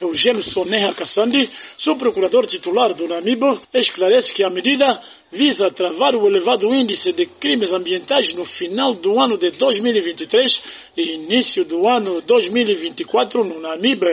Eugênio Soneha Kassandi, subprocurador titular do Namibo, esclarece que a medida visa travar o elevado índice de crimes ambientais no final do ano de 2023 e início do ano 2024 no Namibe.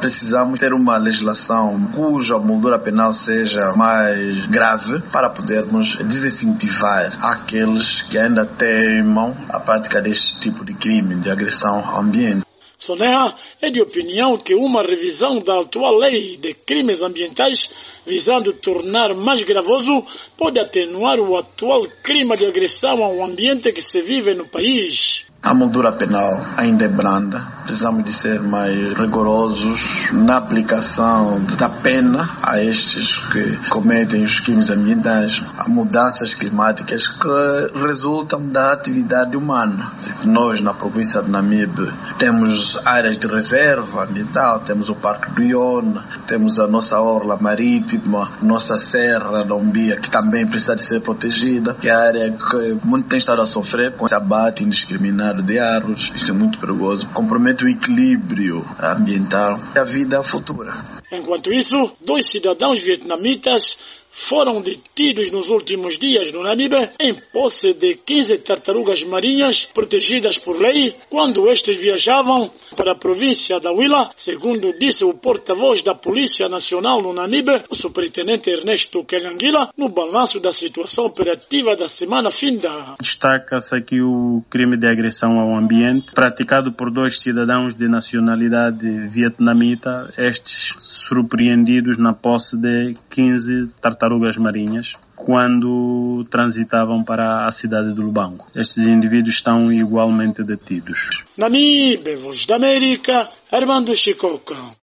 Precisamos ter uma legislação cuja moldura penal seja mais grave para podermos desincentivar aqueles que ainda teimam a prática deste tipo de crime de agressão ao ambiente. Sonea é de opinião que uma revisão da atual lei de crimes ambientais visando tornar mais gravoso pode atenuar o atual clima de agressão ao ambiente que se vive no país. A moldura penal ainda é branda. Precisamos de ser mais rigorosos na aplicação da pena a estes que cometem os crimes ambientais. Há mudanças climáticas que resultam da atividade humana. Nós, na província de Namibe, temos áreas de reserva ambiental, temos o Parque do Iona, temos a nossa orla marítima, nossa Serra da Umbia, que também precisa de ser protegida, que é a área que muito tem estado a sofrer com o abate indiscriminado de árvores. Isto é muito perigoso. Compromete o equilíbrio ambiental e a vida futura. Enquanto isso, dois cidadãos vietnamitas foram detidos nos últimos dias no Namibe em posse de 15 tartarugas marinhas protegidas por lei quando estes viajavam para a província da Huila, segundo disse o porta-voz da Polícia Nacional no Namibe, o superintendente Ernesto Kelanguila, no balanço da situação operativa da semana finda. Destaca-se aqui o crime de agressão ao ambiente praticado por dois cidadãos de nacionalidade vietnamita, estes surpreendidos na posse de 15 tartarugas marinhas quando transitavam para a cidade do Lubango. Estes indivíduos estão igualmente detidos. Namibe, Voz da América, Armando Chicoca.